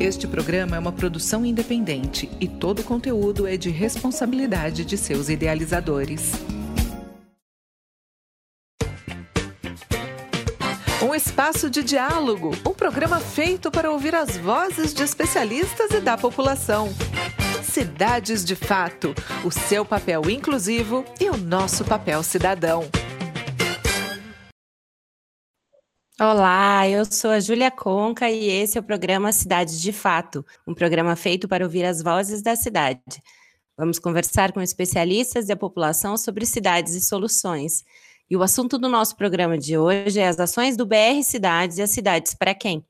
Este programa é uma produção independente e todo o conteúdo é de responsabilidade de seus idealizadores. Um espaço de diálogo, um programa feito para ouvir as vozes de especialistas e da população. Cidades de Fato, o seu papel inclusivo e o nosso papel cidadão. Olá, eu sou a Júlia Conca e esse é o programa Cidades de Fato, um programa feito para ouvir as vozes da cidade. Vamos conversar com especialistas e a população sobre cidades e soluções. E o assunto do nosso programa de hoje é as ações do BR Cidades e as cidades para quem?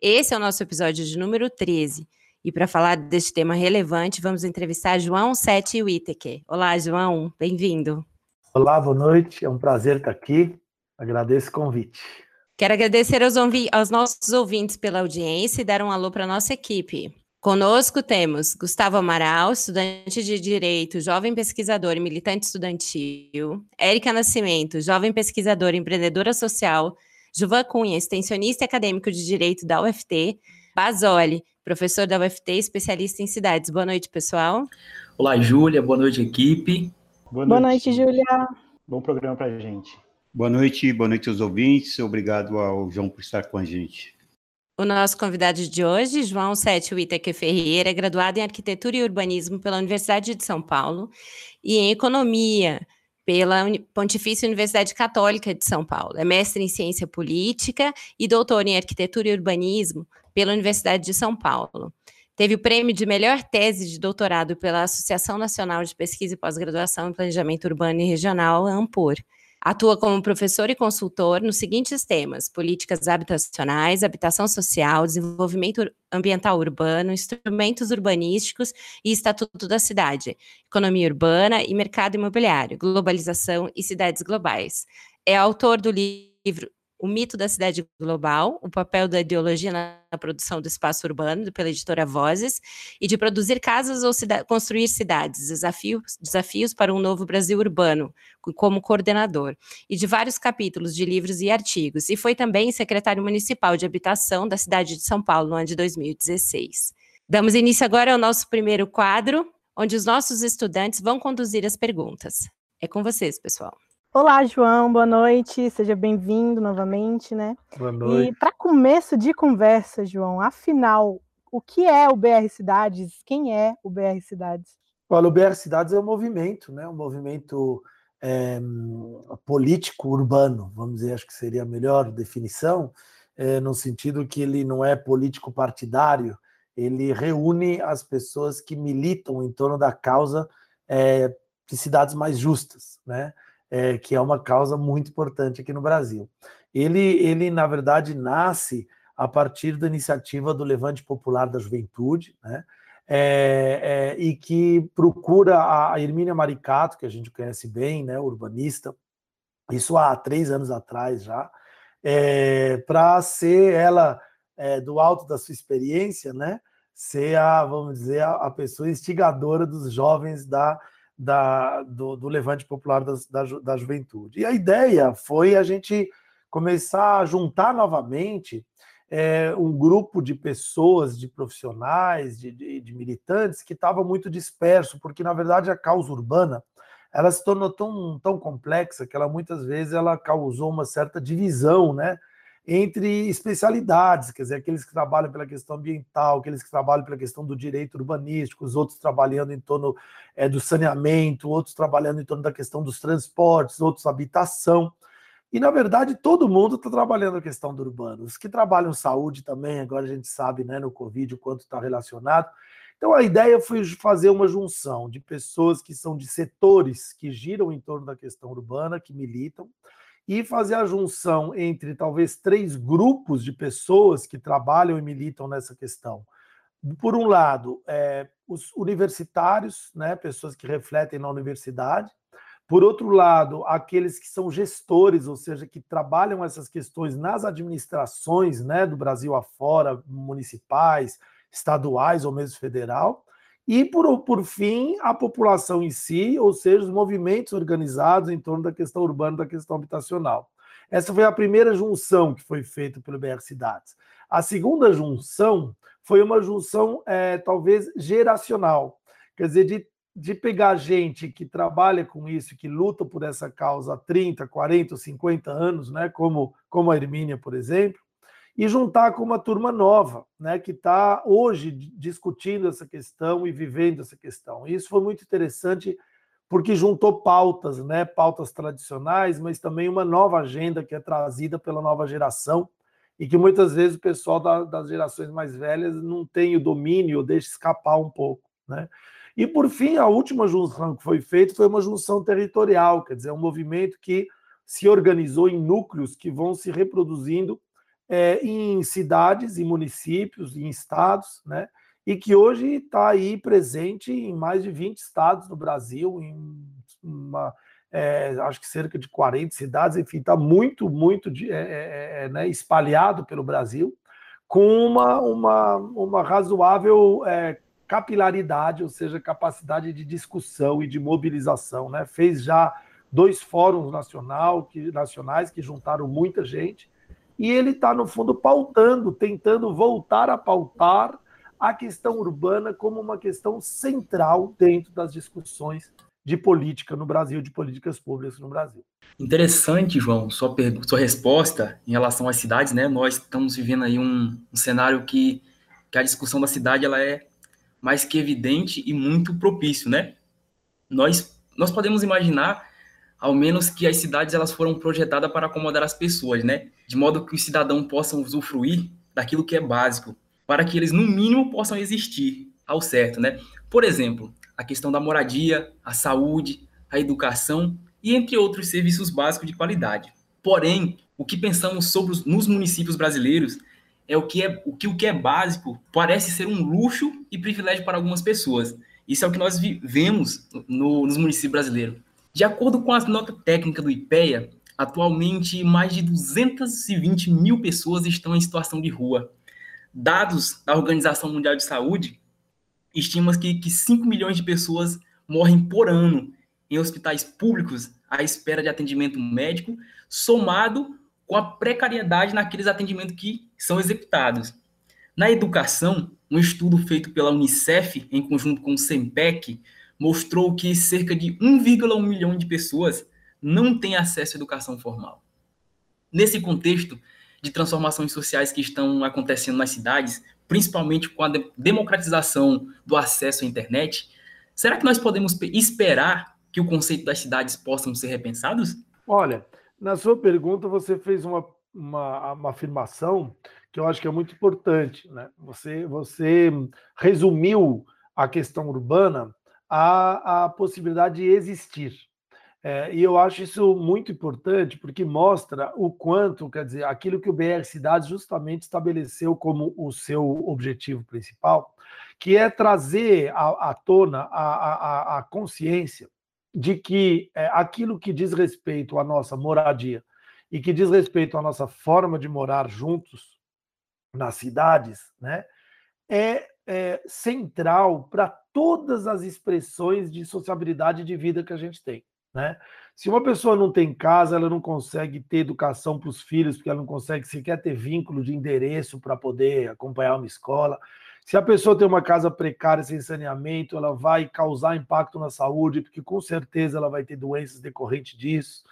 Esse é o nosso episódio de número 13. E para falar deste tema relevante, vamos entrevistar João Sete Whittaker. Olá, João, bem-vindo. Olá, boa noite. É um prazer estar aqui. Agradeço o convite. Quero agradecer aos, aos, nossos ouvintes pela audiência e dar um alô para a nossa equipe. Conosco temos Gustavo Amaral, estudante de Direito, jovem pesquisador e militante estudantil. Érica Nascimento, jovem pesquisadora e empreendedora social. Juvan Cunha, extensionista e acadêmico de Direito da UFT. Basoli, professor da UFT, especialista em cidades. Boa noite, pessoal. Olá, Júlia. Boa noite, equipe. Boa noite, Boa noite Júlia. Bom programa para a gente. Boa noite, boa noite aos ouvintes. Obrigado ao João por estar com a gente. O nosso convidado de hoje, João Sete Ferreira, é graduado em Arquitetura e Urbanismo pela Universidade de São Paulo e em Economia pela Pontifícia Universidade Católica de São Paulo. É mestre em Ciência Política e doutor em Arquitetura e Urbanismo pela Universidade de São Paulo. Teve o prêmio de melhor tese de doutorado pela Associação Nacional de Pesquisa e Pós-Graduação em Planejamento Urbano e Regional, ANPOR. Atua como professor e consultor nos seguintes temas: políticas habitacionais, habitação social, desenvolvimento ambiental urbano, instrumentos urbanísticos e estatuto da cidade, economia urbana e mercado imobiliário, globalização e cidades globais. É autor do livro o Mito da Cidade Global, o papel da ideologia na produção do espaço urbano, pela editora Vozes, e de produzir casas ou cida construir cidades, desafios, desafios para um novo Brasil urbano, como coordenador, e de vários capítulos de livros e artigos, e foi também secretário municipal de habitação da cidade de São Paulo no ano de 2016. Damos início agora ao nosso primeiro quadro, onde os nossos estudantes vão conduzir as perguntas. É com vocês, pessoal. Olá, João, boa noite, seja bem-vindo novamente, né? Boa noite. E para começo de conversa, João, afinal, o que é o BR Cidades? Quem é o BR Cidades? Olha, o BR Cidades é um movimento, né? Um movimento é, político urbano, vamos dizer, acho que seria a melhor definição, é, no sentido que ele não é político partidário, ele reúne as pessoas que militam em torno da causa é, de cidades mais justas, né? É, que é uma causa muito importante aqui no Brasil. Ele, ele, na verdade, nasce a partir da iniciativa do Levante Popular da Juventude, né? É, é, e que procura a Hermínia Maricato, que a gente conhece bem, né, urbanista, isso há três anos atrás já, é, para ser ela, é, do alto da sua experiência, né, ser a, vamos dizer, a, a pessoa instigadora dos jovens da da, do, do levante popular das, da, da juventude. E a ideia foi a gente começar a juntar novamente é, um grupo de pessoas, de profissionais, de, de, de militantes que estava muito disperso, porque na verdade a causa urbana ela se tornou tão, tão complexa que ela muitas vezes ela causou uma certa divisão, né? Entre especialidades, quer dizer, aqueles que trabalham pela questão ambiental, aqueles que trabalham pela questão do direito urbanístico, os outros trabalhando em torno é, do saneamento, outros trabalhando em torno da questão dos transportes, outros habitação. E, na verdade, todo mundo está trabalhando a questão do urbano. Os que trabalham saúde também, agora a gente sabe né, no Covid o quanto está relacionado. Então, a ideia foi fazer uma junção de pessoas que são de setores que giram em torno da questão urbana, que militam, e fazer a junção entre talvez três grupos de pessoas que trabalham e militam nessa questão. Por um lado, é, os universitários, né, pessoas que refletem na universidade. Por outro lado, aqueles que são gestores, ou seja, que trabalham essas questões nas administrações né, do Brasil afora, municipais, estaduais ou mesmo federal. E, por, por fim, a população em si, ou seja, os movimentos organizados em torno da questão urbana, da questão habitacional. Essa foi a primeira junção que foi feita pelo BR Cidades. A segunda junção foi uma junção, é, talvez, geracional. Quer dizer, de, de pegar gente que trabalha com isso, que luta por essa causa há 30, 40, 50 anos, né, como, como a Hermínia, por exemplo, e juntar com uma turma nova, né, que está hoje discutindo essa questão e vivendo essa questão. E isso foi muito interessante porque juntou pautas, né, pautas tradicionais, mas também uma nova agenda que é trazida pela nova geração e que muitas vezes o pessoal da, das gerações mais velhas não tem o domínio ou deixa escapar um pouco, né? E por fim, a última junção que foi feita foi uma junção territorial, quer dizer, um movimento que se organizou em núcleos que vão se reproduzindo é, em cidades, em municípios, em estados, né? E que hoje está aí presente em mais de 20 estados do Brasil, em uma, é, acho que cerca de 40 cidades, enfim, está muito, muito é, é, é, né, espalhado pelo Brasil, com uma, uma, uma razoável é, capilaridade, ou seja, capacidade de discussão e de mobilização. Né? Fez já dois fóruns nacional, que, nacionais que juntaram muita gente, e ele está, no fundo, pautando, tentando voltar a pautar a questão urbana como uma questão central dentro das discussões de política no Brasil, de políticas públicas no Brasil. Interessante, João, sua, sua resposta em relação às cidades, né? Nós estamos vivendo aí um, um cenário que, que a discussão da cidade ela é mais que evidente e muito propício, né? Nós, nós podemos imaginar ao menos que as cidades elas foram projetadas para acomodar as pessoas, né? De modo que os cidadãos possam usufruir daquilo que é básico, para que eles no mínimo possam existir ao certo, né? Por exemplo, a questão da moradia, a saúde, a educação e entre outros serviços básicos de qualidade. Porém, o que pensamos sobre os, nos municípios brasileiros é o que é o que o que é básico parece ser um luxo e privilégio para algumas pessoas. Isso é o que nós vemos no, nos municípios brasileiros. De acordo com a nota técnica do IPEA, atualmente mais de 220 mil pessoas estão em situação de rua. Dados da Organização Mundial de Saúde estimam que, que 5 milhões de pessoas morrem por ano em hospitais públicos à espera de atendimento médico, somado com a precariedade naqueles atendimentos que são executados. Na educação, um estudo feito pela Unicef, em conjunto com o SEMPEC, mostrou que cerca de 1,1 milhão de pessoas não têm acesso à educação formal. Nesse contexto de transformações sociais que estão acontecendo nas cidades, principalmente com a democratização do acesso à internet, será que nós podemos esperar que o conceito das cidades possam ser repensados? Olha, na sua pergunta você fez uma, uma, uma afirmação que eu acho que é muito importante. Né? Você, você resumiu a questão urbana a, a possibilidade de existir. É, e eu acho isso muito importante porque mostra o quanto, quer dizer, aquilo que o BR Cidades justamente estabeleceu como o seu objetivo principal, que é trazer à, à tona a, a, a, consciência de que é, aquilo que diz respeito à nossa moradia e que diz respeito à nossa forma de morar juntos nas cidades, né, é, é central para todas as expressões de sociabilidade de vida que a gente tem. Né? Se uma pessoa não tem casa, ela não consegue ter educação para os filhos, porque ela não consegue sequer ter vínculo de endereço para poder acompanhar uma escola. Se a pessoa tem uma casa precária sem saneamento, ela vai causar impacto na saúde, porque com certeza ela vai ter doenças decorrentes disso.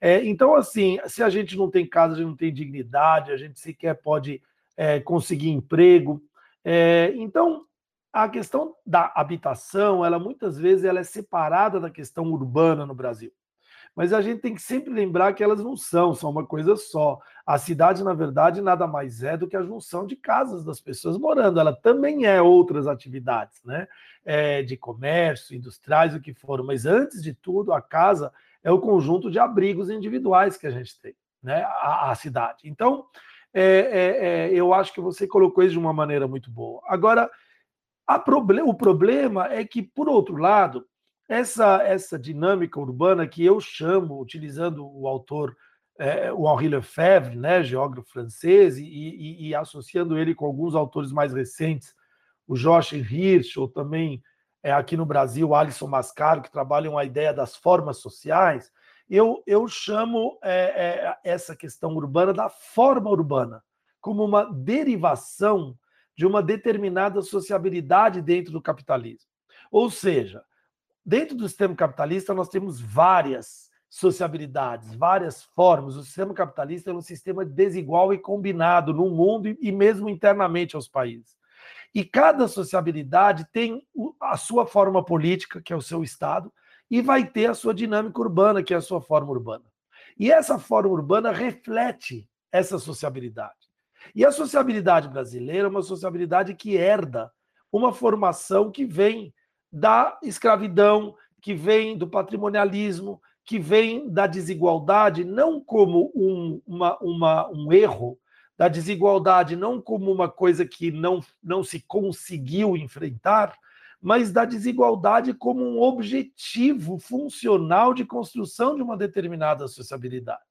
É, então, assim, se a gente não tem casa, a gente não tem dignidade, a gente sequer pode é, conseguir emprego. É, então, a questão da habitação, ela muitas vezes ela é separada da questão urbana no Brasil. Mas a gente tem que sempre lembrar que elas não são, são uma coisa só. A cidade, na verdade, nada mais é do que a junção de casas das pessoas morando. Ela também é outras atividades, né? É, de comércio, industriais, o que for. Mas antes de tudo, a casa é o conjunto de abrigos individuais que a gente tem, né? A, a cidade. Então, é, é, é eu acho que você colocou isso de uma maneira muito boa. Agora, Proble o problema é que, por outro lado, essa, essa dinâmica urbana que eu chamo, utilizando o autor, é, o Henri Lefebvre, né, geógrafo francês, e, e, e, associando ele com alguns autores mais recentes, o Joachim Hirsch, ou também é, aqui no Brasil, Alisson Mascaro, que trabalham a ideia das formas sociais, eu, eu chamo é, é essa questão urbana da forma urbana, como uma derivação de uma determinada sociabilidade dentro do capitalismo. Ou seja, dentro do sistema capitalista nós temos várias sociabilidades, várias formas. O sistema capitalista é um sistema desigual e combinado no mundo e mesmo internamente aos países. E cada sociabilidade tem a sua forma política, que é o seu Estado, e vai ter a sua dinâmica urbana, que é a sua forma urbana. E essa forma urbana reflete essa sociabilidade. E a sociabilidade brasileira é uma sociabilidade que herda uma formação que vem da escravidão, que vem do patrimonialismo, que vem da desigualdade, não como um, uma, uma, um erro, da desigualdade não como uma coisa que não, não se conseguiu enfrentar, mas da desigualdade como um objetivo funcional de construção de uma determinada sociabilidade.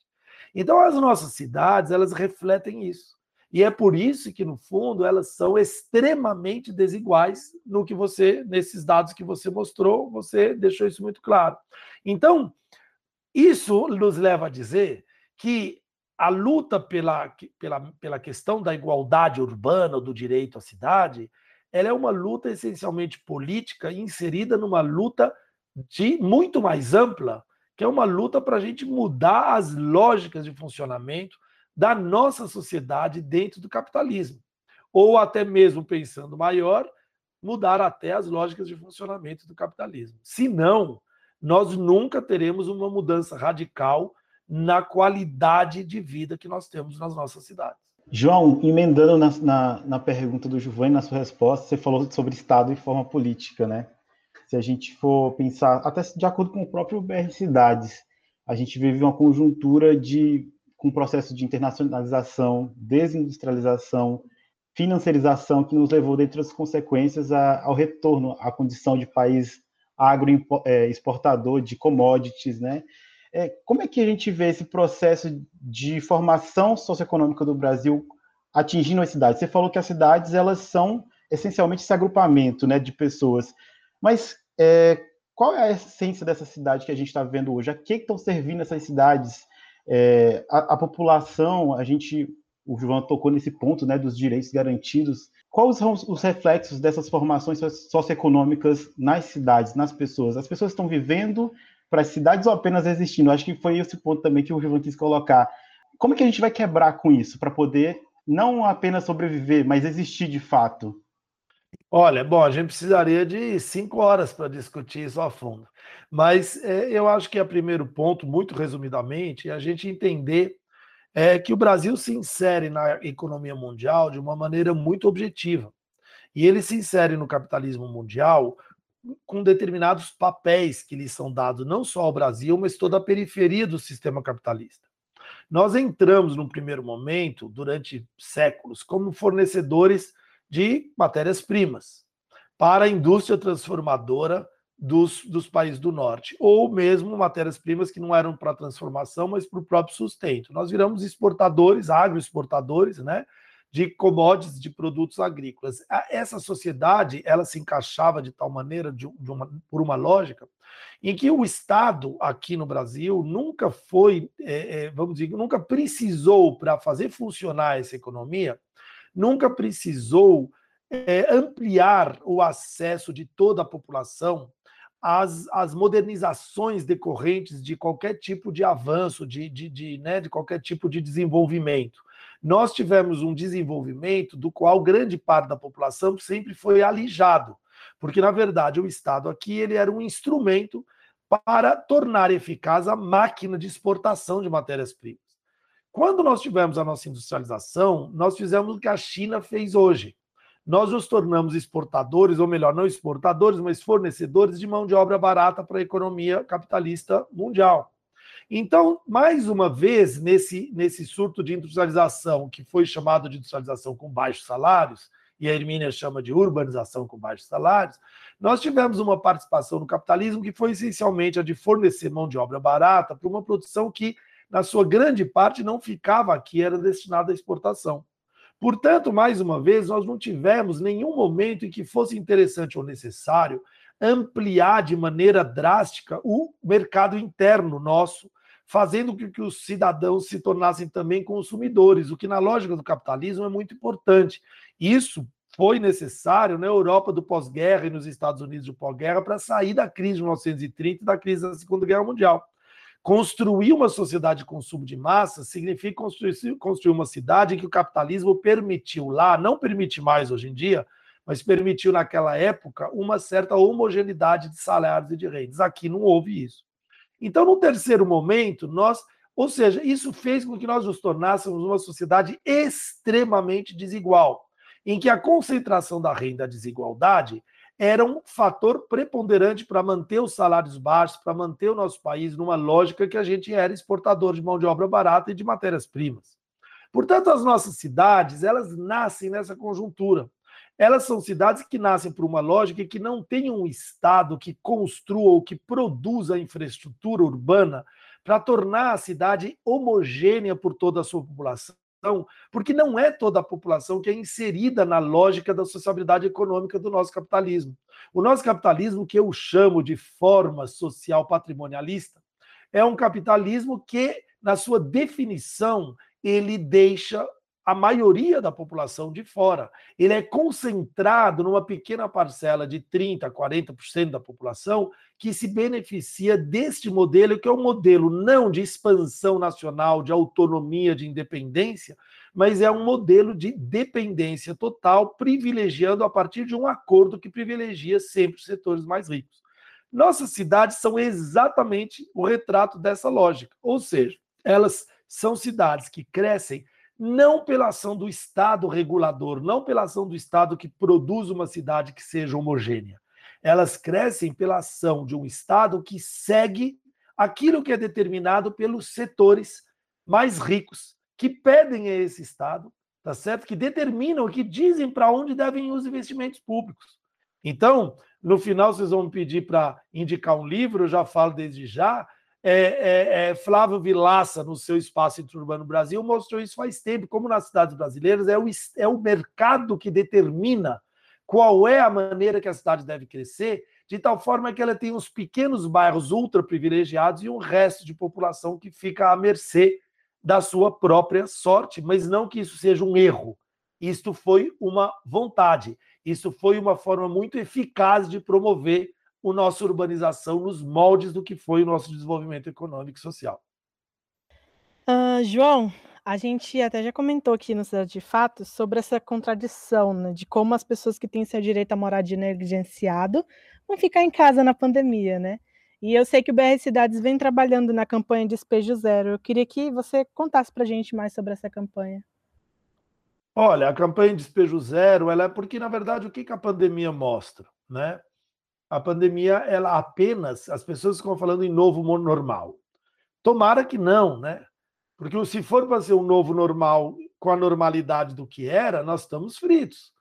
Então, as nossas cidades, elas refletem isso. E é por isso que, no fundo, elas são extremamente desiguais no que você, nesses dados que você mostrou, você deixou isso muito claro. Então, isso nos leva a dizer que a luta pela, pela, pela questão da igualdade urbana, do direito à cidade, ela é uma luta essencialmente política inserida numa luta de muito mais ampla, que é uma luta para a gente mudar as lógicas de funcionamento da nossa sociedade dentro do capitalismo. Ou até mesmo pensando maior, mudar até as lógicas de funcionamento do capitalismo. Se não, nós nunca teremos uma mudança radical na qualidade de vida que nós temos nas nossas cidades. João, emendando na, na, na pergunta do Giovanni, na sua resposta, você falou sobre Estado e forma política, né? Se a gente for pensar, até de acordo com o próprio BR Cidades, a gente vive uma conjuntura de com um processo de internacionalização, desindustrialização, financiarização que nos levou, dentre as consequências, a, ao retorno à condição de país agroexportador de commodities, né? É, como é que a gente vê esse processo de formação socioeconômica do Brasil atingindo as cidades? Você falou que as cidades elas são essencialmente esse agrupamento, né, de pessoas. Mas é, qual é a essência dessa cidade que a gente está vendo hoje? A que estão servindo essas cidades? É, a, a, população, a gente, o João tocou nesse ponto, né, dos direitos garantidos. Quais são os reflexos dessas formações socioeconômicas nas cidades, nas pessoas? As pessoas estão vivendo para as cidades ou apenas existindo? Acho que foi esse ponto também que o João quis colocar. Como é que a gente vai quebrar com isso para poder não apenas sobreviver, mas existir de fato? Olha, bom, a gente precisaria de cinco horas para discutir isso a fundo. Mas é, eu acho que o primeiro ponto, muito resumidamente, é a gente entender é, que o Brasil se insere na economia mundial de uma maneira muito objetiva. E ele se insere no capitalismo mundial com determinados papéis que lhe são dados não só ao Brasil, mas toda a periferia do sistema capitalista. Nós entramos num primeiro momento, durante séculos, como fornecedores de matérias-primas para a indústria transformadora dos, dos países do norte, ou mesmo matérias-primas que não eram para transformação, mas para o próprio sustento. Nós viramos exportadores, agroexportadores, né? De commodities, de produtos agrícolas. Essa sociedade, ela se encaixava de tal maneira, de, de uma, por uma lógica, em que o Estado aqui no Brasil nunca foi, é, é, vamos dizer, nunca precisou para fazer funcionar essa economia, nunca precisou é, ampliar o acesso de toda a população às, modernizações decorrentes de qualquer tipo de avanço, de, de, de, né, de qualquer tipo de desenvolvimento nós tivemos um desenvolvimento do qual grande parte da população sempre foi alijado, porque na verdade o Estado aqui ele era um instrumento para tornar eficaz a máquina de exportação de matérias-primas. Quando nós tivemos a nossa industrialização, nós fizemos o que a China fez hoje. Nós nos tornamos exportadores, ou melhor, não exportadores, mas fornecedores de mão de obra barata para a economia capitalista mundial. Então, mais uma vez, nesse, nesse surto de industrialização, que foi chamado de industrialização com baixos salários, e a Hermínia chama de urbanização com baixos salários, nós tivemos uma participação no capitalismo que foi essencialmente a de fornecer mão de obra barata para uma produção que, na sua grande parte, não ficava aqui, era destinada à exportação. Portanto, mais uma vez, nós não tivemos nenhum momento em que fosse interessante ou necessário ampliar de maneira drástica o mercado interno nosso, fazendo com que os cidadãos se tornassem também consumidores, o que na lógica do capitalismo é muito importante. Isso foi necessário na Europa do pós-guerra e nos Estados Unidos do pós-guerra para sair da crise de 1930 e da crise da Segunda Guerra Mundial. Construir uma sociedade de consumo de massa significa construir, construir uma cidade em que o capitalismo permitiu lá, não permite mais hoje em dia, mas permitiu naquela época uma certa homogeneidade de salários e de rendas. Aqui não houve isso. Então, no terceiro momento, nós, ou seja, isso fez com que nós nos tornássemos uma sociedade extremamente desigual, em que a concentração da renda, a desigualdade, era um fator preponderante para manter os salários baixos, para manter o nosso país numa lógica que a gente era exportador de mão de obra barata e de matérias-primas. Portanto, as nossas cidades, elas nascem nessa conjuntura. Elas são cidades que nascem por uma lógica que não tem um Estado que construa ou que produza a infraestrutura urbana para tornar a cidade homogênea por toda a sua população porque não é toda a população que é inserida na lógica da sociabilidade econômica do nosso capitalismo. O nosso capitalismo, que eu chamo de forma social patrimonialista, é um capitalismo que, na sua definição, ele deixa a maioria da população de fora. Ele é concentrado numa pequena parcela de 30%, 40% da população que se beneficia deste modelo, que é um modelo não de expansão nacional, de autonomia, de independência, mas é um modelo de dependência total, privilegiando a partir de um acordo que privilegia sempre os setores mais ricos. Nossas cidades são exatamente o retrato dessa lógica, ou seja, elas são cidades que crescem não pela ação do Estado regulador, não pela ação do Estado que produz uma cidade que seja homogênea. Elas crescem pela ação de um Estado que segue aquilo que é determinado pelos setores mais ricos, que pedem a esse Estado, tá certo? Que determinam, que dizem para onde devem ir os investimentos públicos. Então, no final, vocês vão me pedir para indicar um livro, eu já falo desde já, é, é, é, Flávio Vilaça, no seu Espaço Interurbano Brasil, mostrou isso faz tempo, como nas cidades brasileiras, é o, é o mercado que determina qual é a maneira que a cidade deve crescer, de tal forma que ela tem os pequenos bairros ultra privilegiados e o resto de população que fica à mercê da sua própria sorte, mas não que isso seja um erro. Isto foi uma vontade, isso foi uma forma muito eficaz de promover a nossa urbanização nos moldes do que foi o nosso desenvolvimento econômico e social. Uh, João, a gente até já comentou aqui no Cidade de Fato sobre essa contradição, né, de como as pessoas que têm seu direito à moradia negligenciado vão ficar em casa na pandemia, né? E eu sei que o BR Cidades vem trabalhando na campanha Despejo Zero. Eu queria que você contasse para a gente mais sobre essa campanha. Olha, a campanha Despejo Zero, ela é porque, na verdade, o que, que a pandemia mostra? Né? A pandemia, ela apenas, as pessoas ficam falando em novo normal. Tomara que não, né? Porque se for para ser um novo normal com a normalidade do que era, nós estamos fritos.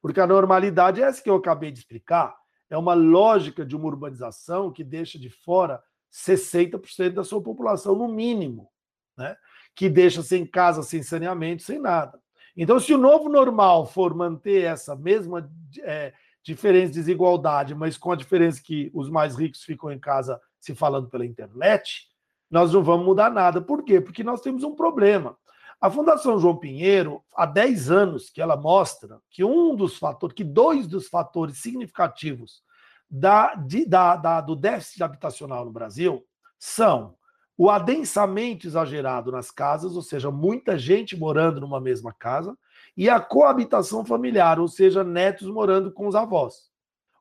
Porque a normalidade é essa que eu acabei de explicar. É uma lógica de uma urbanização que deixa de fora 60% da sua população, no mínimo, né? que deixa sem casa, sem saneamento, sem nada. Então, se o novo normal for manter essa mesma é, diferentes desigualdade, mas com a diferença que os mais ricos ficam em casa se falando pela internet, nós não vamos mudar nada. Por quê? Porque nós temos um problema. A Fundação João Pinheiro, há 10 anos que ela mostra que um dos fatores, que dois dos fatores significativos da, de, da, da, do déficit habitacional no Brasil são o adensamento exagerado nas casas, ou seja, muita gente morando numa mesma casa, e a coabitação familiar, ou seja, netos morando com os avós.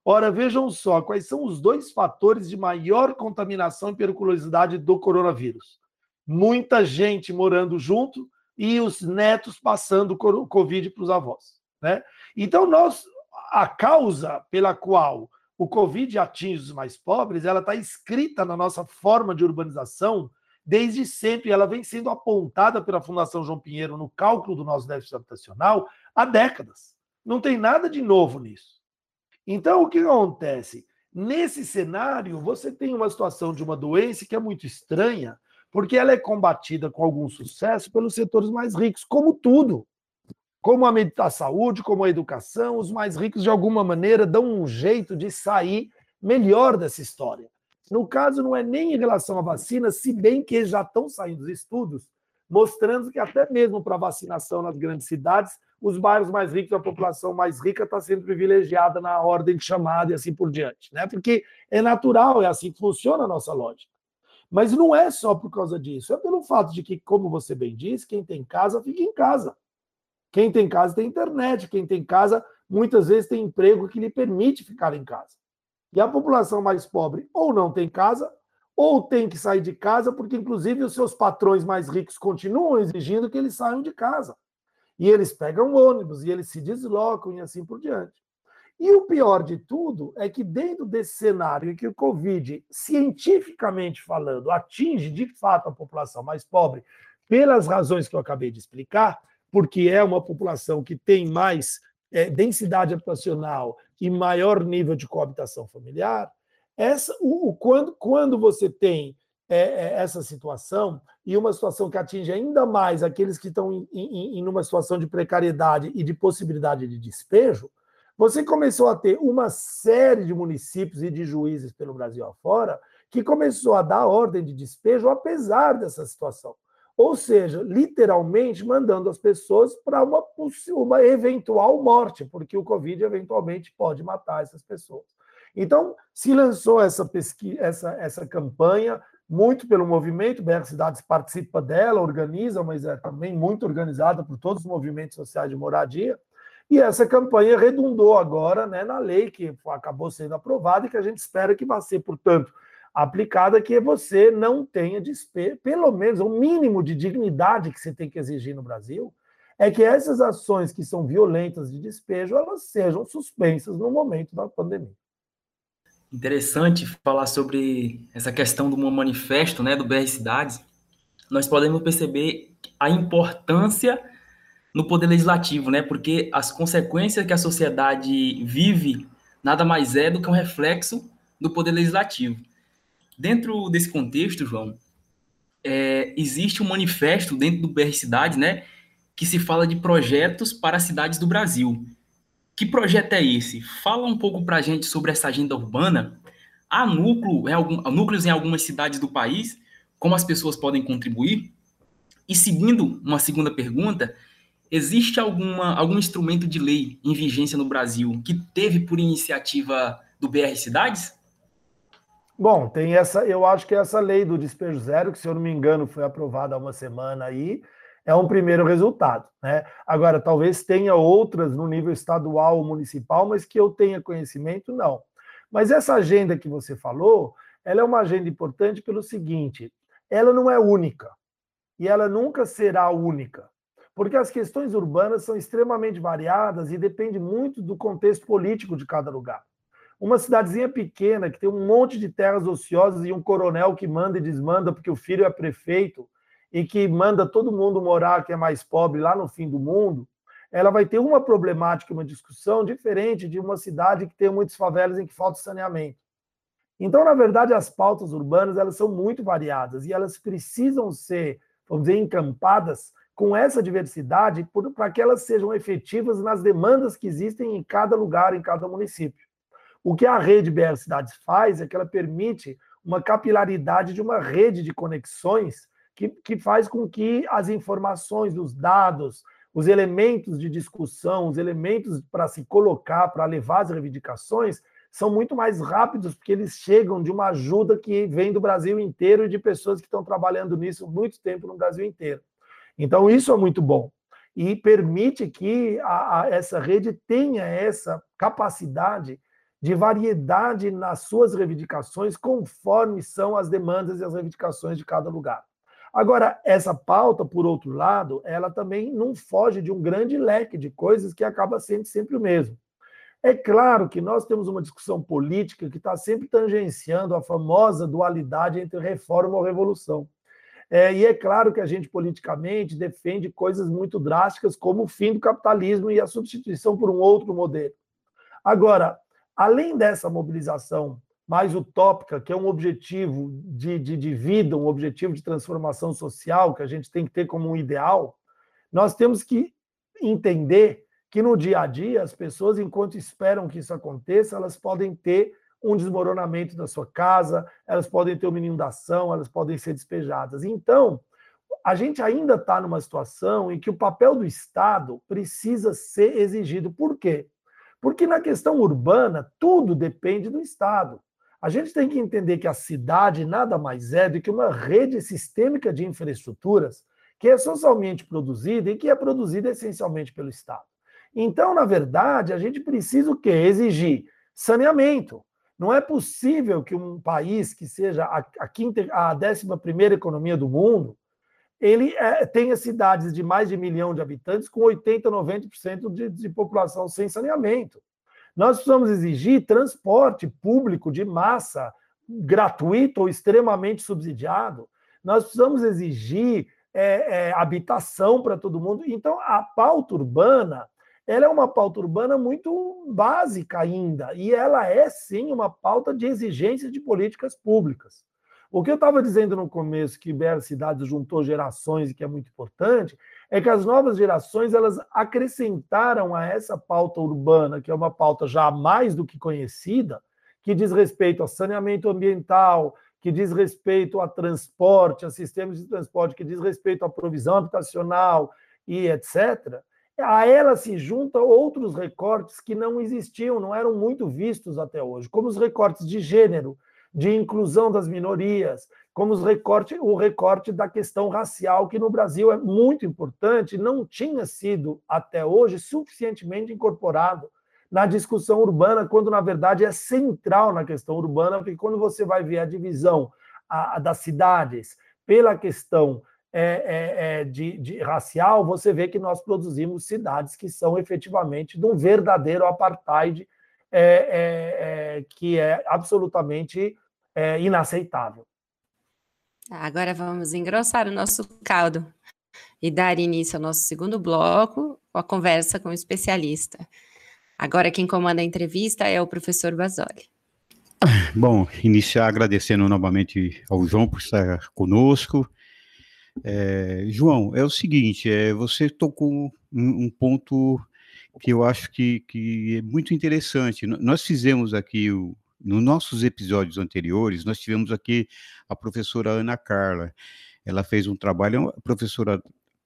Ora, vejam só quais são os dois fatores de maior contaminação e periculosidade do coronavírus. Muita gente morando junto e os netos passando o Covid para os avós. Né? Então, nós, a causa pela qual o Covid atinge os mais pobres, ela está escrita na nossa forma de urbanização desde sempre. Ela vem sendo apontada pela Fundação João Pinheiro no cálculo do nosso déficit habitacional há décadas. Não tem nada de novo nisso. Então, o que acontece? Nesse cenário, você tem uma situação de uma doença que é muito estranha, porque ela é combatida com algum sucesso pelos setores mais ricos, como tudo. Como a, saúde, como a educação, os mais ricos, de alguma maneira, dão um jeito de sair melhor dessa história. No caso, não é nem em relação à vacina, se bem que já estão saindo estudos mostrando que até mesmo para vacinação nas grandes cidades, os bairros mais ricos, a população mais rica está sendo privilegiada na ordem de chamada e assim por diante, né? Porque é natural, é assim que funciona a nossa lógica. Mas não é só por causa disso, é pelo fato de que, como você bem disse, quem tem casa fica em casa. Quem tem casa tem internet, quem tem casa muitas vezes tem emprego que lhe permite ficar em casa. E a população mais pobre ou não tem casa, ou tem que sair de casa, porque inclusive os seus patrões mais ricos continuam exigindo que eles saiam de casa. E eles pegam ônibus, e eles se deslocam e assim por diante. E o pior de tudo é que, dentro desse cenário em que o Covid, cientificamente falando, atinge de fato a população mais pobre, pelas razões que eu acabei de explicar, porque é uma população que tem mais é, densidade habitacional e maior nível de coabitação familiar, essa, o, o quando, quando você tem é, é, essa situação e uma situação que atinge ainda mais aqueles que estão em, em, em uma situação de precariedade e de possibilidade de despejo, você começou a ter uma série de municípios e de juízes pelo Brasil afora que começou a dar ordem de despejo apesar dessa situação. Ou seja, literalmente mandando as pessoas para uma, uma eventual morte, porque o Covid eventualmente pode matar essas pessoas. Então, se lançou essa, pesquisa, essa, essa campanha, muito pelo movimento, BR Cidades participa dela, organiza, mas é também muito organizada por todos os movimentos sociais de moradia. E essa campanha redundou agora né, na lei que acabou sendo aprovada e que a gente espera que vá ser, portanto, aplicada, que você não tenha despejo, pelo menos o mínimo de dignidade que você tem que exigir no Brasil, é que essas ações que são violentas de despejo, elas sejam suspensas no momento da pandemia. Interessante falar sobre essa questão do manifesto, né, do BR Cidades. Nós podemos perceber a importância no poder legislativo, né? Porque as consequências que a sociedade vive nada mais é do que um reflexo do poder legislativo. Dentro desse contexto, João, é, existe um manifesto dentro do BR Cidades, né? Que se fala de projetos para cidades do Brasil. Que projeto é esse? Fala um pouco para a gente sobre essa agenda urbana. Há núcleo, em algum, núcleos em algumas cidades do país? Como as pessoas podem contribuir? E seguindo uma segunda pergunta, Existe alguma, algum instrumento de lei em vigência no Brasil que teve por iniciativa do BR Cidades? Bom, tem essa, eu acho que essa lei do despejo zero, que se eu não me engano foi aprovada há uma semana aí, é um primeiro resultado. Né? Agora, talvez tenha outras no nível estadual ou municipal, mas que eu tenha conhecimento, não. Mas essa agenda que você falou, ela é uma agenda importante pelo seguinte: ela não é única e ela nunca será única porque as questões urbanas são extremamente variadas e depende muito do contexto político de cada lugar. Uma cidadezinha pequena que tem um monte de terras ociosas e um coronel que manda e desmanda porque o filho é prefeito e que manda todo mundo morar que é mais pobre lá no fim do mundo, ela vai ter uma problemática, uma discussão diferente de uma cidade que tem muitas favelas em que falta saneamento. Então, na verdade, as pautas urbanas elas são muito variadas e elas precisam ser, vamos dizer, encampadas com essa diversidade para que elas sejam efetivas nas demandas que existem em cada lugar, em cada município. O que a rede BR Cidades faz é que ela permite uma capilaridade de uma rede de conexões que, que faz com que as informações, os dados, os elementos de discussão, os elementos para se colocar, para levar as reivindicações, são muito mais rápidos, porque eles chegam de uma ajuda que vem do Brasil inteiro e de pessoas que estão trabalhando nisso muito tempo no Brasil inteiro. Então, isso é muito bom. E permite que a, a, essa rede tenha essa capacidade de variedade nas suas reivindicações, conforme são as demandas e as reivindicações de cada lugar. Agora, essa pauta, por outro lado, ela também não foge de um grande leque de coisas que acaba sendo sempre o mesmo. É claro que nós temos uma discussão política que está sempre tangenciando a famosa dualidade entre reforma ou revolução. É, e é claro que a gente politicamente defende coisas muito drásticas, como o fim do capitalismo e a substituição por um outro modelo. Agora, além dessa mobilização mais utópica, que é um objetivo de, de, de vida, um objetivo de transformação social, que a gente tem que ter como um ideal, nós temos que entender que no dia a dia as pessoas, enquanto esperam que isso aconteça, elas podem ter um desmoronamento da sua casa, elas podem ter uma inundação, elas podem ser despejadas. Então, a gente ainda está numa situação em que o papel do Estado precisa ser exigido. Por quê? Porque na questão urbana, tudo depende do Estado. A gente tem que entender que a cidade nada mais é do que uma rede sistêmica de infraestruturas que é socialmente produzida e que é produzida essencialmente pelo Estado. Então, na verdade, a gente precisa o quê? Exigir saneamento. Não é possível que um país que seja a, quinta, a décima primeira economia do mundo, ele é, tenha cidades de mais de um milhão de habitantes com 80%, 90% de, de população sem saneamento. Nós precisamos exigir transporte público de massa, gratuito ou extremamente subsidiado. Nós precisamos exigir é, é, habitação para todo mundo. Então, a pauta urbana ela é uma pauta urbana muito básica ainda, e ela é sim uma pauta de exigência de políticas públicas. O que eu estava dizendo no começo, que BR Cidades juntou gerações e que é muito importante, é que as novas gerações elas acrescentaram a essa pauta urbana, que é uma pauta já mais do que conhecida, que diz respeito a saneamento ambiental, que diz respeito a transporte, a sistemas de transporte, que diz respeito à provisão habitacional e etc a ela se juntam outros recortes que não existiam, não eram muito vistos até hoje, como os recortes de gênero, de inclusão das minorias, como os recorte, o recorte da questão racial, que no Brasil é muito importante, não tinha sido até hoje suficientemente incorporado na discussão urbana, quando na verdade é central na questão urbana, porque quando você vai ver a divisão a, a das cidades pela questão é, é, é, de, de, racial, você vê que nós produzimos cidades que são efetivamente de um verdadeiro apartheid é, é, é que é absolutamente inaceitável. Agora vamos engrossar o nosso caldo e dar início ao nosso segundo bloco, a conversa com o especialista. Agora quem comanda a entrevista é o professor Basoli. Bom, iniciar agradecendo novamente ao João por estar conosco, é, João, é o seguinte, é, você tocou um, um, ponto que eu acho que, que é muito interessante. Nós fizemos aqui, o, nos nossos episódios anteriores, nós tivemos aqui a professora Ana Carla. Ela fez um trabalho, é uma professora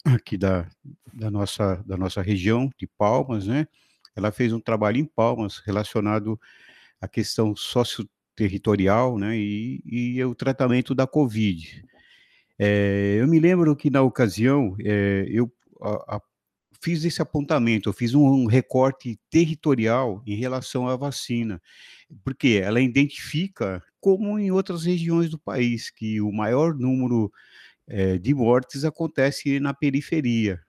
aqui da, da, nossa, da nossa região, de Palmas, né? Ela fez um trabalho em Palmas relacionado à questão socioterritorial, né? E, e o tratamento da Covid. É, eu me lembro que na ocasião é, eu a, a, fiz esse apontamento, eu fiz um, recorte territorial em relação à vacina, porque ela identifica, como em outras regiões do país, que o maior número é, de mortes acontece na periferia.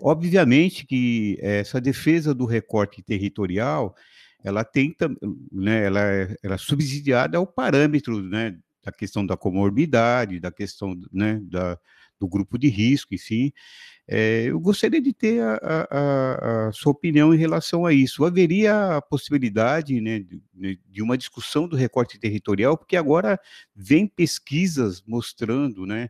obviamente que essa defesa do recorte territorial ela tem né, ela, é, ela é subsidiada ao parâmetro né, da questão da comorbidade, da questão né, da, do grupo de risco, enfim. É, eu gostaria de ter a, a, a, sua opinião em relação a isso. Haveria a possibilidade né, de, de, uma discussão do recorte territorial, porque agora vem pesquisas mostrando né,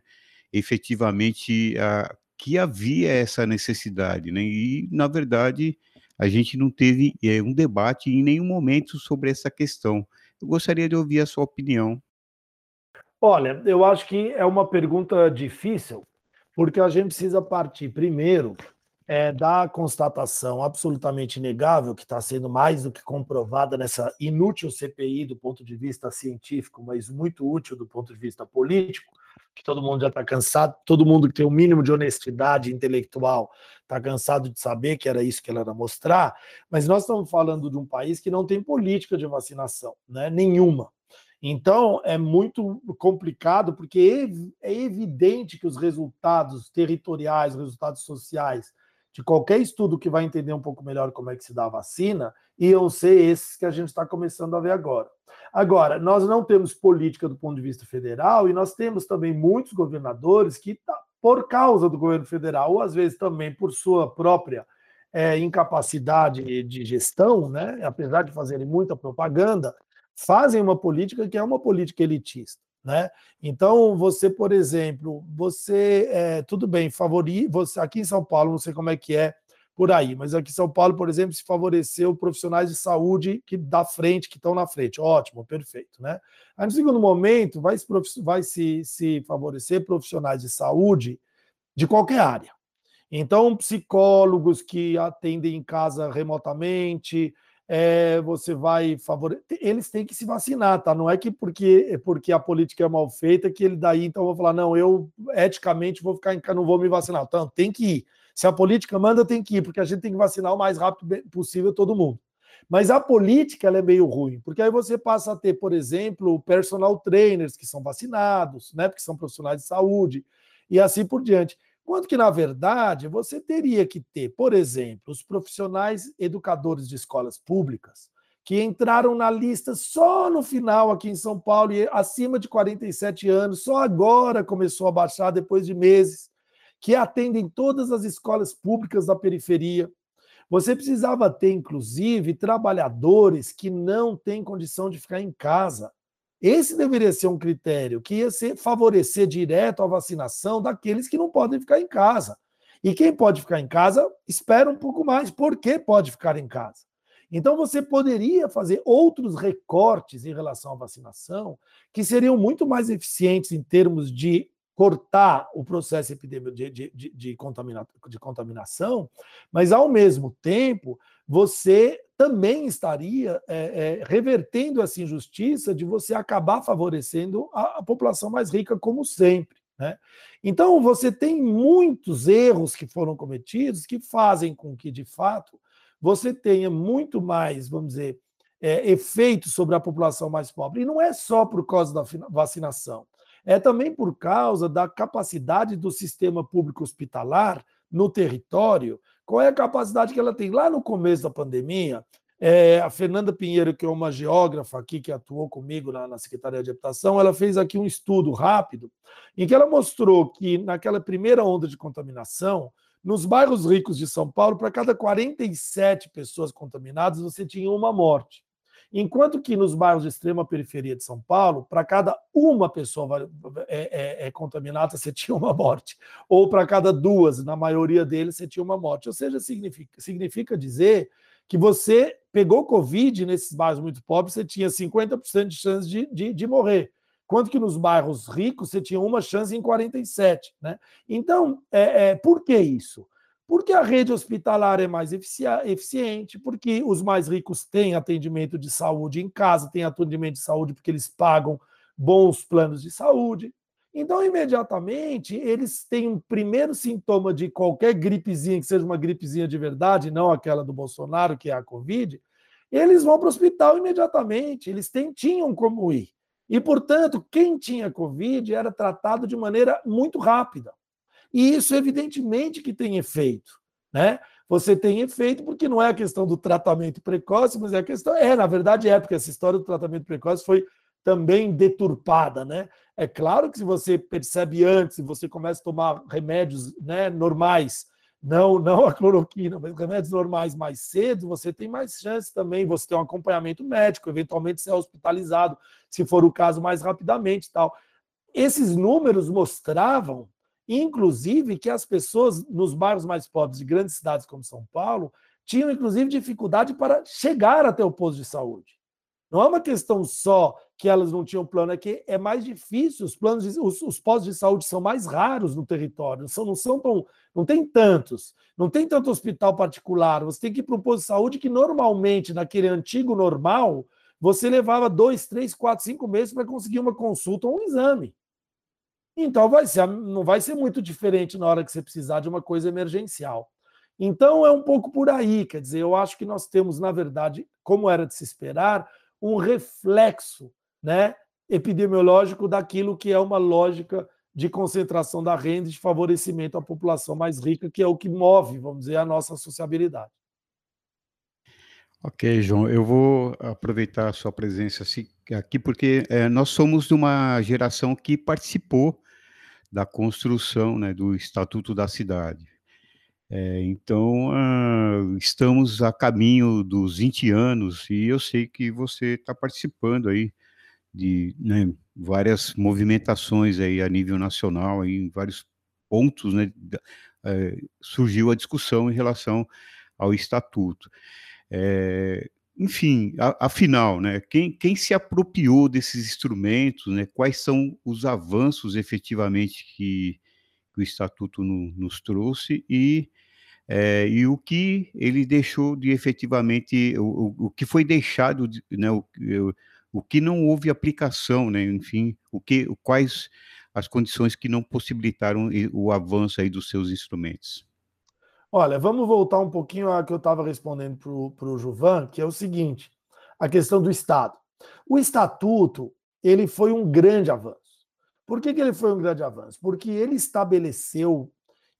efetivamente a, que havia essa necessidade, né, e, na verdade, a gente não teve é, um debate em nenhum momento sobre essa questão. Eu gostaria de ouvir a sua opinião. Olha, eu acho que é uma pergunta difícil, porque a gente precisa partir primeiro é, da constatação absolutamente inegável, que está sendo mais do que comprovada nessa inútil CPI do ponto de vista científico, mas muito útil do ponto de vista político, que todo mundo já está cansado, todo mundo que tem o um mínimo de honestidade intelectual está cansado de saber que era isso que ela era mostrar, mas nós estamos falando de um país que não tem política de vacinação, né? nenhuma. Então, é muito complicado, porque é evidente que os resultados territoriais, os resultados sociais de qualquer estudo que vai entender um pouco melhor como é que se dá a vacina, iam ser esses que a gente está começando a ver agora. Agora, nós não temos política do ponto de vista federal e nós temos também muitos governadores que, tá, por causa do governo federal, ou às vezes também por sua própria é, incapacidade de gestão, né, apesar de fazerem muita propaganda, fazem uma política que é uma política elitista. Né? Então, você, por exemplo, você, é, tudo bem, favori, você aqui em São Paulo, não sei como é que é, por aí. Mas aqui em São Paulo, por exemplo, se favoreceu profissionais de saúde que da frente, que estão na frente. Ótimo, perfeito, né? Aí no segundo momento, vai, se, vai se, se favorecer profissionais de saúde de qualquer área. Então, psicólogos que atendem em casa remotamente, é, você vai favorecer. Eles têm que se vacinar, tá? Não é que porque, porque a política é mal feita que ele daí então vou falar, não, eu eticamente vou ficar em casa, não vou me vacinar. Então, tem que ir. Se a política manda, tem que ir, porque a gente tem que vacinar o mais rápido possível todo mundo. Mas a política ela é meio ruim, porque aí você passa a ter, por exemplo, personal trainers que são vacinados, né? Porque são profissionais de saúde, e assim por diante. Quanto que, na verdade, você teria que ter, por exemplo, os profissionais educadores de escolas públicas, que entraram na lista só no final aqui em São Paulo, e acima de 47 anos, só agora começou a baixar, depois de meses, que atendem todas as escolas públicas da periferia. Você precisava ter, inclusive, trabalhadores que não têm condição de ficar em casa. Esse deveria ser um critério que ia ser favorecer direto a vacinação daqueles que não podem ficar em casa. E quem pode ficar em casa, espera um pouco mais, porque pode ficar em casa. Então você poderia fazer outros recortes em relação à vacinação que seriam muito mais eficientes em termos de cortar o processo epidêmico de, de, de, de, contamina, de contaminação, mas ao mesmo tempo você também estaria é, é, revertendo essa injustiça de você acabar favorecendo a, a população mais rica, como sempre. Né? Então, você tem muitos erros que foram cometidos que fazem com que, de fato, você tenha muito mais, vamos dizer, é, efeito sobre a população mais pobre. E não é só por causa da vacinação é também por causa da capacidade do sistema público hospitalar no território. Qual é a capacidade que ela tem? Lá no começo da pandemia, é, a Fernanda Pinheiro, que é uma geógrafa aqui que atuou comigo na, na, Secretaria de Habitação, ela fez aqui um estudo rápido em que ela mostrou que naquela primeira onda de contaminação, nos bairros ricos de São Paulo, para cada 47 pessoas contaminadas, você tinha uma morte. Enquanto que nos bairros de extrema periferia de São Paulo, para cada uma pessoa é, é, é, contaminada, você tinha uma morte. Ou para cada duas, na maioria deles, você tinha uma morte. Ou seja, significa, significa dizer que você pegou Covid nesses bairros muito pobres, você tinha 50% de chance de, de, de morrer. Quanto que nos bairros ricos você tinha uma chance em 47. Né? Então, é, é, por que isso? Porque a rede hospitalar é mais eficiente, porque os mais ricos têm atendimento de saúde em casa, têm atendimento de saúde porque eles pagam bons planos de saúde. Então, imediatamente, eles têm um primeiro sintoma de qualquer gripezinha, que seja uma gripezinha de verdade, não aquela do Bolsonaro, que é a Covid, eles vão para o hospital imediatamente, eles têm, tinham como ir. E, portanto, quem tinha Covid era tratado de maneira muito rápida. E isso, evidentemente, que tem efeito. Né? Você tem efeito porque não é a questão do tratamento precoce, mas é a questão. É, na verdade, é, porque essa história do tratamento precoce foi também deturpada, né? É claro que se você percebe antes, se você começa a tomar remédios né, normais, não, não a cloroquina, mas remédios normais mais cedo, você tem mais chance também, você tem um acompanhamento médico, eventualmente ser hospitalizado, se for o caso, mais rapidamente tal. Esses números mostravam inclusive que as pessoas nos bairros mais pobres de grandes cidades como São Paulo tinham, inclusive, dificuldade para chegar até o posto de saúde. Não é uma questão só que elas não tinham plano, é que é mais difícil, os planos, de, os, os postos de saúde são mais raros no território, são, não são tão, não tem tantos, não tem tanto hospital particular, você tem que ir para um posto de saúde que normalmente, naquele antigo normal, você levava dois, três, quatro, cinco meses para conseguir uma consulta ou um exame. Então vai ser, não vai ser muito diferente na hora que você precisar de uma coisa emergencial. Então é um pouco por aí, quer dizer, eu acho que nós temos, na verdade, como era de se esperar, um reflexo né, epidemiológico daquilo que é uma lógica de concentração da renda e de favorecimento à população mais rica, que é o que move, vamos dizer, a nossa sociabilidade. Ok, João, eu vou aproveitar a sua presença aqui, porque é, nós somos de uma geração que participou da construção né, do Estatuto da Cidade. É, então, uh, estamos a caminho dos 20 anos e eu sei que você está participando aí de né, várias movimentações aí a nível nacional, aí, em vários pontos né, é, surgiu a discussão em relação ao estatuto. É, enfim, afinal, né, quem, quem, se apropriou desses instrumentos, né, quais são os avanços efetivamente que, que o Estatuto no, nos trouxe e, é, e o que ele deixou de efetivamente, o, o que foi deixado, de, né, o, o que não houve aplicação, né, enfim, o que, quais as condições que não possibilitaram o avanço aí dos seus instrumentos. Olha, vamos voltar um pouquinho a que eu estava respondendo para o Juvan, que é o seguinte: a questão do Estado. O Estatuto ele foi um grande avanço. Por que, que ele foi um grande avanço? Porque ele estabeleceu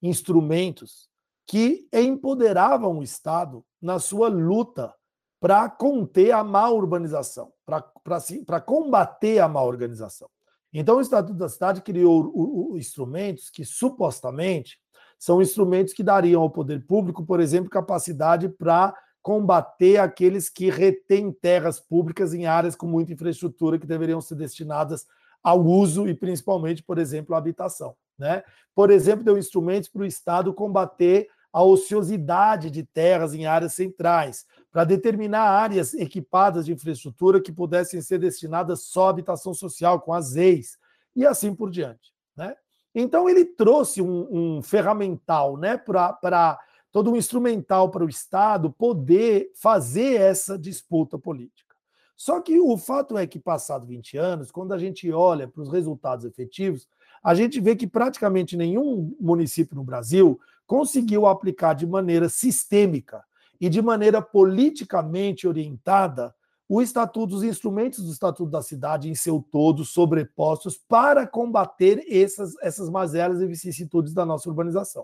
instrumentos que empoderavam o Estado na sua luta para conter a má urbanização, para combater a má organização. Então, o Estatuto da Cidade criou o, o, instrumentos que supostamente são instrumentos que dariam ao poder público, por exemplo, capacidade para combater aqueles que retêm terras públicas em áreas com muita infraestrutura que deveriam ser destinadas ao uso e principalmente, por exemplo, à habitação. Né? Por exemplo, deu instrumentos para o Estado combater a ociosidade de terras em áreas centrais, para determinar áreas equipadas de infraestrutura que pudessem ser destinadas só à habitação social, com as EIs, e assim por diante. Né? Então ele trouxe um, um ferramental, né, para todo um instrumental para o Estado poder fazer essa disputa política. Só que o fato é que, passado 20 anos, quando a gente olha para os resultados efetivos, a gente vê que praticamente nenhum município no Brasil conseguiu aplicar de maneira sistêmica e de maneira politicamente orientada o estatuto, os instrumentos do Estatuto da Cidade em seu todo sobrepostos para combater essas, essas mazelas e vicissitudes da nossa urbanização.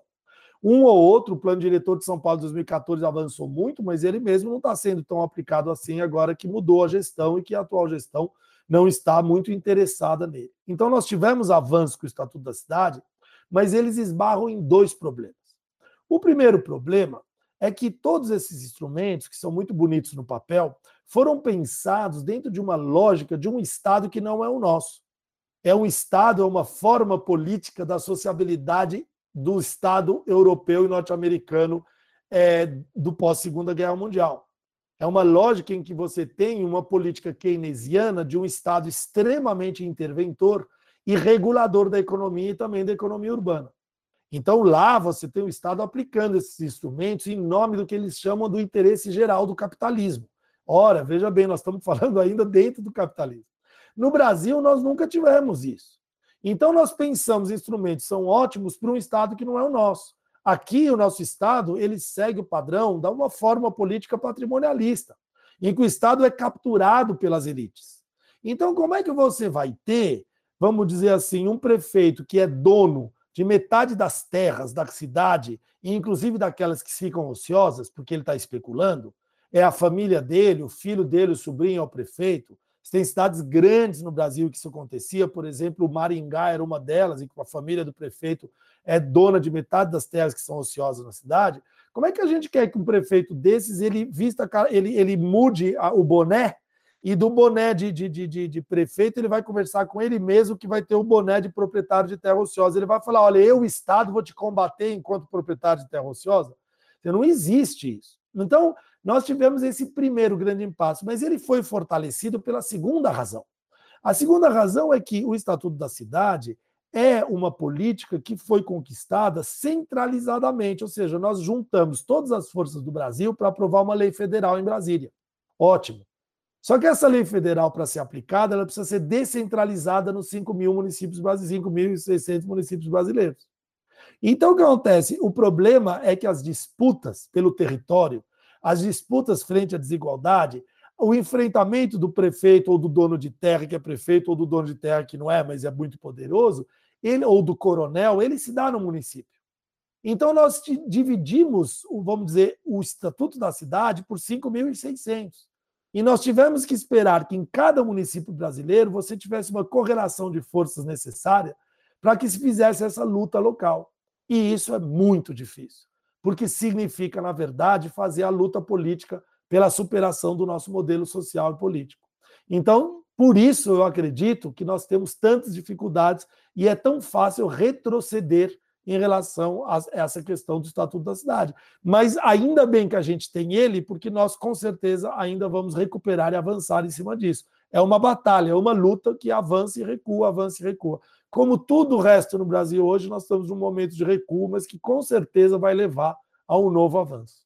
Um ou outro, o plano diretor de São Paulo de 2014 avançou muito, mas ele mesmo não está sendo tão aplicado assim agora que mudou a gestão e que a atual gestão não está muito interessada nele. Então, nós tivemos avanços com o Estatuto da Cidade, mas eles esbarram em dois problemas. O primeiro problema é que todos esses instrumentos, que são muito bonitos no papel, foram pensados dentro de uma lógica de um Estado que não é o nosso. É um Estado, é uma forma política da sociabilidade do Estado europeu e norte-americano é, do pós-Segunda Guerra Mundial. É uma lógica em que você tem uma política keynesiana de um Estado extremamente interventor e regulador da economia e também da economia urbana. Então, lá você tem o Estado aplicando esses instrumentos em nome do que eles chamam do interesse geral do capitalismo. Ora, veja bem, nós estamos falando ainda dentro do capitalismo. No Brasil, nós nunca tivemos isso. Então, nós pensamos instrumentos são ótimos para um Estado que não é o nosso. Aqui, o nosso Estado, ele segue o padrão da uma forma política patrimonialista, em que o Estado é capturado pelas elites. Então, como é que você vai ter, vamos dizer assim, um prefeito que é dono de metade das terras da cidade, inclusive daquelas que ficam ociosas, porque ele está especulando, é a família dele, o filho dele, o sobrinho é o prefeito. Tem cidades grandes no Brasil que isso acontecia, por exemplo, o Maringá era uma delas, em que a família do prefeito é dona de metade das terras que são ociosas na cidade. Como é que a gente quer que um prefeito desses ele vista, ele, ele mude o boné e do boné de, de, de, de, prefeito, ele vai conversar com ele mesmo, que vai ter o boné de proprietário de terra ociosa. Ele vai falar: olha, eu, Estado, vou te combater enquanto proprietário de terra ociosa. Não existe isso. Então, nós tivemos esse primeiro grande impasse, mas ele foi fortalecido pela segunda razão. A segunda razão é que o Estatuto da Cidade é uma política que foi conquistada centralizadamente, ou seja, nós juntamos todas as forças do Brasil para aprovar uma lei federal em Brasília. Ótimo. Só que essa lei federal, para ser aplicada, ela precisa ser descentralizada nos 5 mil municípios brasileiros, 5.600 municípios brasileiros. Então, o que acontece? O problema é que as disputas pelo território, as disputas frente à desigualdade, o enfrentamento do prefeito ou do dono de terra, que é prefeito, ou do dono de terra, que não é, mas é muito poderoso, ele, ou do coronel, ele se dá no município. Então, nós dividimos, vamos dizer, o estatuto da cidade por 5.600. E nós tivemos que esperar que em cada município brasileiro você tivesse uma correlação de forças necessária para que se fizesse essa luta local. E isso é muito difícil, porque significa, na verdade, fazer a luta política pela superação do nosso modelo social e político. Então, por isso eu acredito que nós temos tantas dificuldades e é tão fácil retroceder em relação a essa questão do Estatuto da Cidade. Mas ainda bem que a gente tem ele, porque nós com certeza ainda vamos recuperar e avançar em cima disso. É uma batalha, é uma luta que avança e recua, avança e recua. Como tudo o resto no Brasil hoje, nós estamos num momento de recuo, mas que com certeza vai levar a um novo avanço.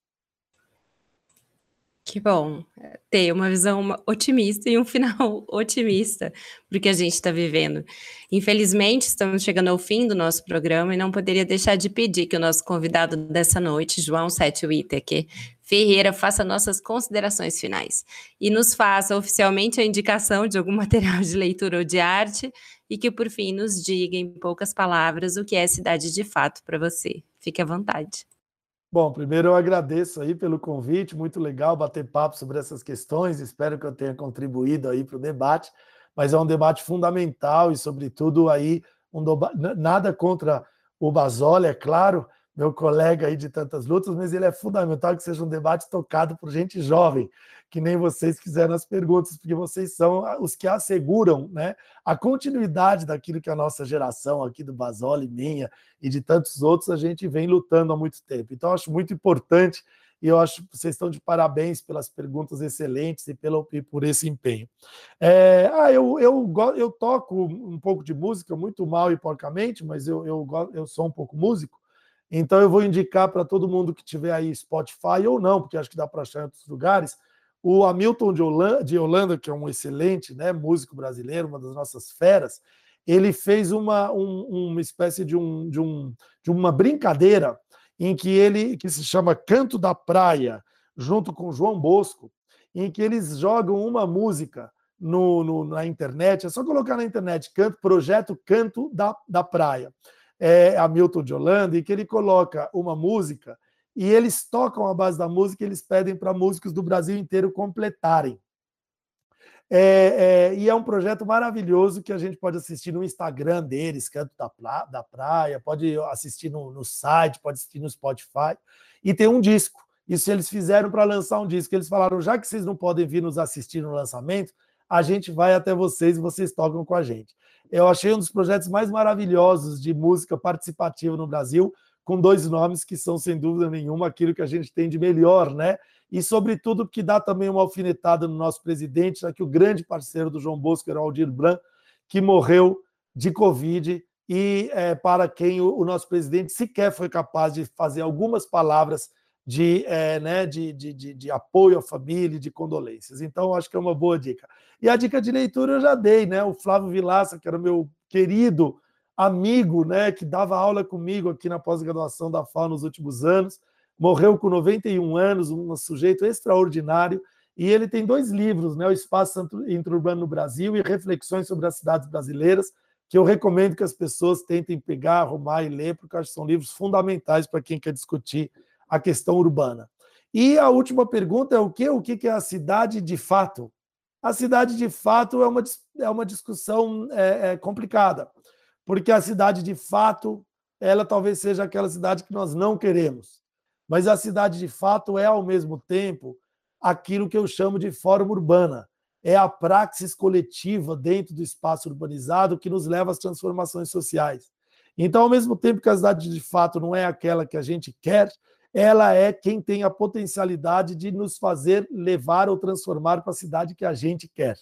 Que bom ter uma visão otimista e um final otimista para que a gente está vivendo. Infelizmente, estamos chegando ao fim do nosso programa e não poderia deixar de pedir que o nosso convidado dessa noite, João Sete Whittaker Ferreira, faça nossas considerações finais e nos faça oficialmente a indicação de algum material de leitura ou de arte e que, por fim, nos diga em poucas palavras o que é cidade de fato para você. Fique à vontade. Bom, primeiro eu agradeço aí pelo convite, muito legal bater papo sobre essas questões, espero que eu tenha contribuído aí para o debate, mas é um debate fundamental e, sobretudo, aí um nada contra o Basoli, é claro, meu colega aí de tantas lutas, mas ele é fundamental que seja um debate tocado por gente jovem, que nem vocês fizeram as perguntas, porque vocês são os que asseguram né, a continuidade daquilo que a nossa geração aqui do Basoli, minha e de tantos outros, a gente vem lutando há muito tempo. Então, acho muito importante e eu acho que vocês estão de parabéns pelas perguntas excelentes e, pelo, e por esse empenho. É, ah, eu, eu, eu toco um pouco de música, muito mal e porcamente, mas eu, eu, eu sou um pouco músico, então eu vou indicar para todo mundo que tiver aí Spotify ou não, porque acho que dá para achar em outros lugares, o Hamilton de Holanda, de Holanda, que é um excelente né, músico brasileiro, uma das nossas feras, ele fez uma, um, uma espécie de, um, de, um, de uma brincadeira em que ele que se chama Canto da Praia, junto com João Bosco, em que eles jogam uma música no, no, na internet, é só colocar na internet canto, projeto Canto da, da Praia. É Hamilton de Holanda, e que ele coloca uma música e eles tocam a base da música, eles pedem para músicos do Brasil inteiro completarem. É, é, e é um projeto maravilhoso que a gente pode assistir no Instagram deles, Canto da, pra, da Praia, pode assistir no, no, site, pode assistir no Spotify. E tem um disco. Isso eles fizeram para lançar um disco. Eles falaram: já que vocês não podem vir nos assistir no lançamento, a gente vai até vocês e vocês tocam com a gente. Eu achei um dos projetos mais maravilhosos de música participativa no Brasil com dois nomes que são, sem dúvida nenhuma, aquilo que a gente tem de melhor, né? E, sobretudo, que dá também uma alfinetada no nosso presidente, já que o grande parceiro do João Bosco era o Aldir Blanc, que morreu de Covid e é, para quem o, o, nosso presidente sequer foi capaz de fazer algumas palavras de, é, né, de, de, de, de, apoio à família e de condolências. Então, acho que é uma boa dica. E a dica de leitura eu já dei, né? O Flávio Vilaça, que era meu querido amigo, né, que dava aula comigo aqui na pós-graduação da FAO nos últimos anos, morreu com 91 anos, um sujeito extraordinário, e ele tem dois livros, né, O Espaço Interurbano no Brasil e Reflexões sobre as Cidades Brasileiras, que eu recomendo que as pessoas tentem pegar, arrumar e ler, porque acho que são livros fundamentais para quem quer discutir a questão urbana. E a última pergunta é o que? O que é a cidade de fato? A cidade de fato é uma, é uma discussão é, é complicada porque a cidade de fato, ela talvez seja aquela cidade que nós não queremos. Mas a cidade de fato é, ao mesmo tempo, aquilo que eu chamo de fórum urbana. É a praxis coletiva dentro do espaço urbanizado que nos leva às transformações sociais. Então, ao mesmo tempo que a cidade de fato não é aquela que a gente quer, ela é quem tem a potencialidade de nos fazer levar ou transformar para a cidade que a gente quer.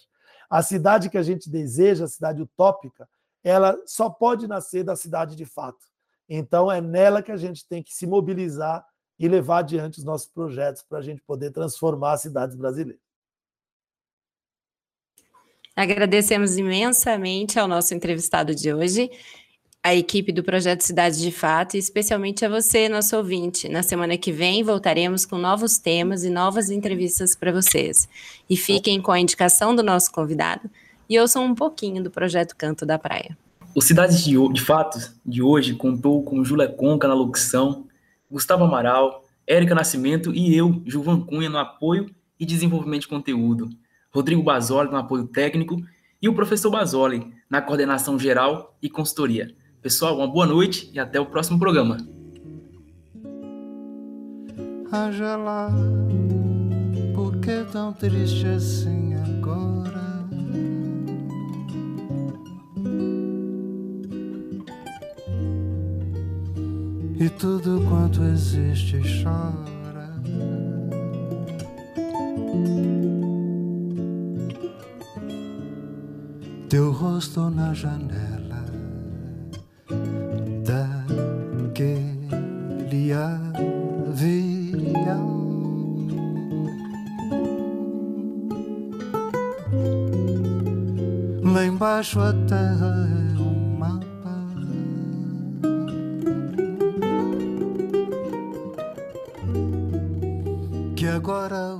A cidade que a gente deseja, a cidade utópica, ela só pode nascer da cidade de fato. Então, é nela que a gente tem que se mobilizar e levar adiante os nossos projetos para a gente poder transformar as cidades brasileiras. Agradecemos imensamente ao nosso entrevistado de hoje, a equipe do Projeto Cidade de Fato e especialmente a você, nosso ouvinte. Na semana que vem voltaremos com novos temas e novas entrevistas para vocês. E fiquem com a indicação do nosso convidado e ouçam um pouquinho do projeto Canto da Praia. O Cidades de, de Fatos de hoje contou com Júlia Conca na locução, Gustavo Amaral, Érica Nascimento e eu, Gilvan Cunha, no apoio e desenvolvimento de conteúdo, Rodrigo Basoli no apoio técnico e o professor Basoli na coordenação geral e consultoria. Pessoal, uma boa noite e até o próximo programa. Haja por que tão triste assim agora? e tudo quanto existe chora. Teu rosto na janela daquele avião. Lá embaixo a terra é um mapa. Que agora